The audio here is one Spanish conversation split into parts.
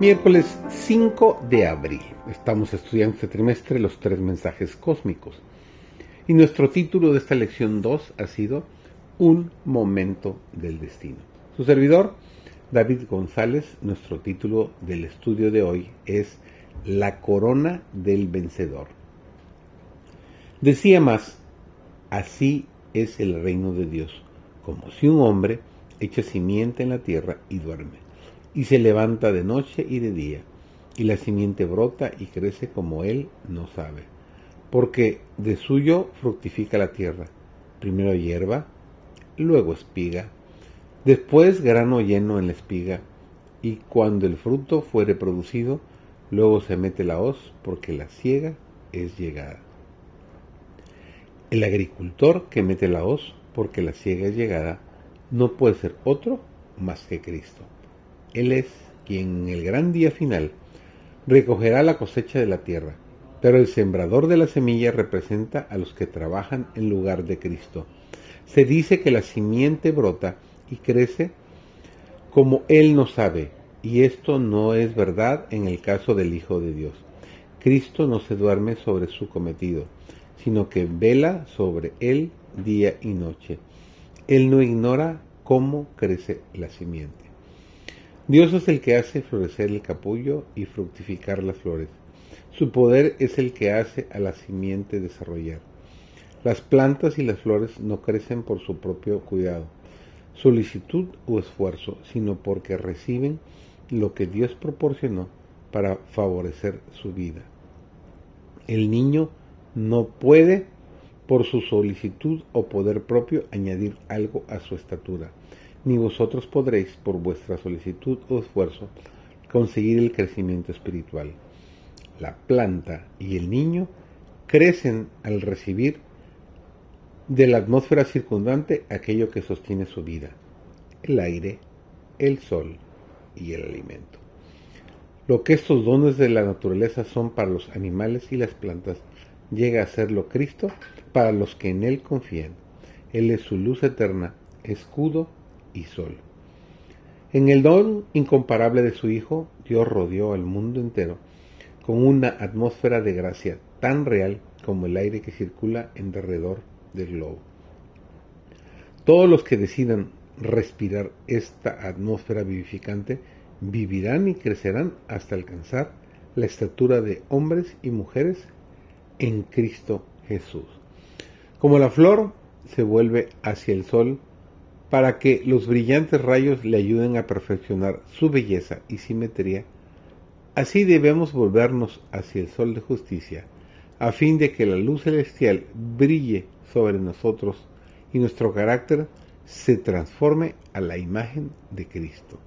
Miércoles 5 de abril. Estamos estudiando este trimestre los tres mensajes cósmicos. Y nuestro título de esta lección 2 ha sido Un momento del destino. Su servidor, David González, nuestro título del estudio de hoy es La corona del vencedor. Decía más, así es el reino de Dios, como si un hombre echa simiente en la tierra y duerme y se levanta de noche y de día, y la simiente brota y crece como él no sabe, porque de suyo fructifica la tierra, primero hierba, luego espiga, después grano lleno en la espiga, y cuando el fruto fuere producido, luego se mete la hoz, porque la ciega es llegada. El agricultor que mete la hoz, porque la ciega es llegada, no puede ser otro más que Cristo. Él es quien en el gran día final recogerá la cosecha de la tierra, pero el sembrador de la semilla representa a los que trabajan en lugar de Cristo. Se dice que la simiente brota y crece como Él no sabe, y esto no es verdad en el caso del Hijo de Dios. Cristo no se duerme sobre su cometido, sino que vela sobre él día y noche. Él no ignora cómo crece la simiente. Dios es el que hace florecer el capullo y fructificar las flores. Su poder es el que hace a la simiente desarrollar. Las plantas y las flores no crecen por su propio cuidado, solicitud o esfuerzo, sino porque reciben lo que Dios proporcionó para favorecer su vida. El niño no puede, por su solicitud o poder propio, añadir algo a su estatura ni vosotros podréis, por vuestra solicitud o esfuerzo, conseguir el crecimiento espiritual. La planta y el niño crecen al recibir de la atmósfera circundante aquello que sostiene su vida, el aire, el sol y el alimento. Lo que estos dones de la naturaleza son para los animales y las plantas, llega a serlo Cristo para los que en Él confían. Él es su luz eterna, escudo y sol. En el don incomparable de su Hijo, Dios rodeó al mundo entero con una atmósfera de gracia tan real como el aire que circula en derredor del globo. Todos los que decidan respirar esta atmósfera vivificante vivirán y crecerán hasta alcanzar la estatura de hombres y mujeres en Cristo Jesús. Como la flor se vuelve hacia el sol para que los brillantes rayos le ayuden a perfeccionar su belleza y simetría, así debemos volvernos hacia el sol de justicia, a fin de que la luz celestial brille sobre nosotros y nuestro carácter se transforme a la imagen de Cristo.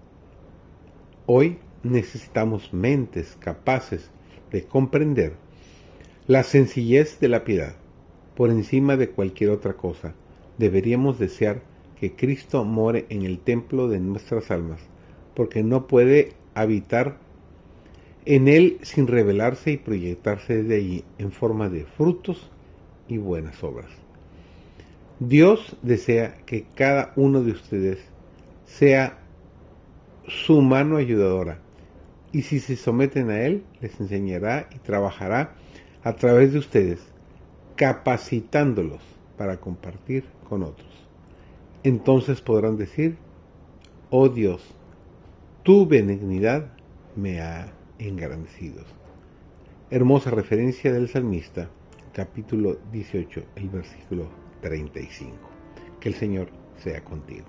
Hoy necesitamos mentes capaces de comprender la sencillez de la piedad. Por encima de cualquier otra cosa, deberíamos desear que Cristo more en el templo de nuestras almas, porque no puede habitar en él sin revelarse y proyectarse desde allí en forma de frutos y buenas obras. Dios desea que cada uno de ustedes sea su mano ayudadora y si se someten a Él, les enseñará y trabajará a través de ustedes, capacitándolos para compartir con otros. Entonces podrán decir, oh Dios, tu benignidad me ha engrandecido. Hermosa referencia del salmista, capítulo 18, el versículo 35. Que el Señor sea contigo.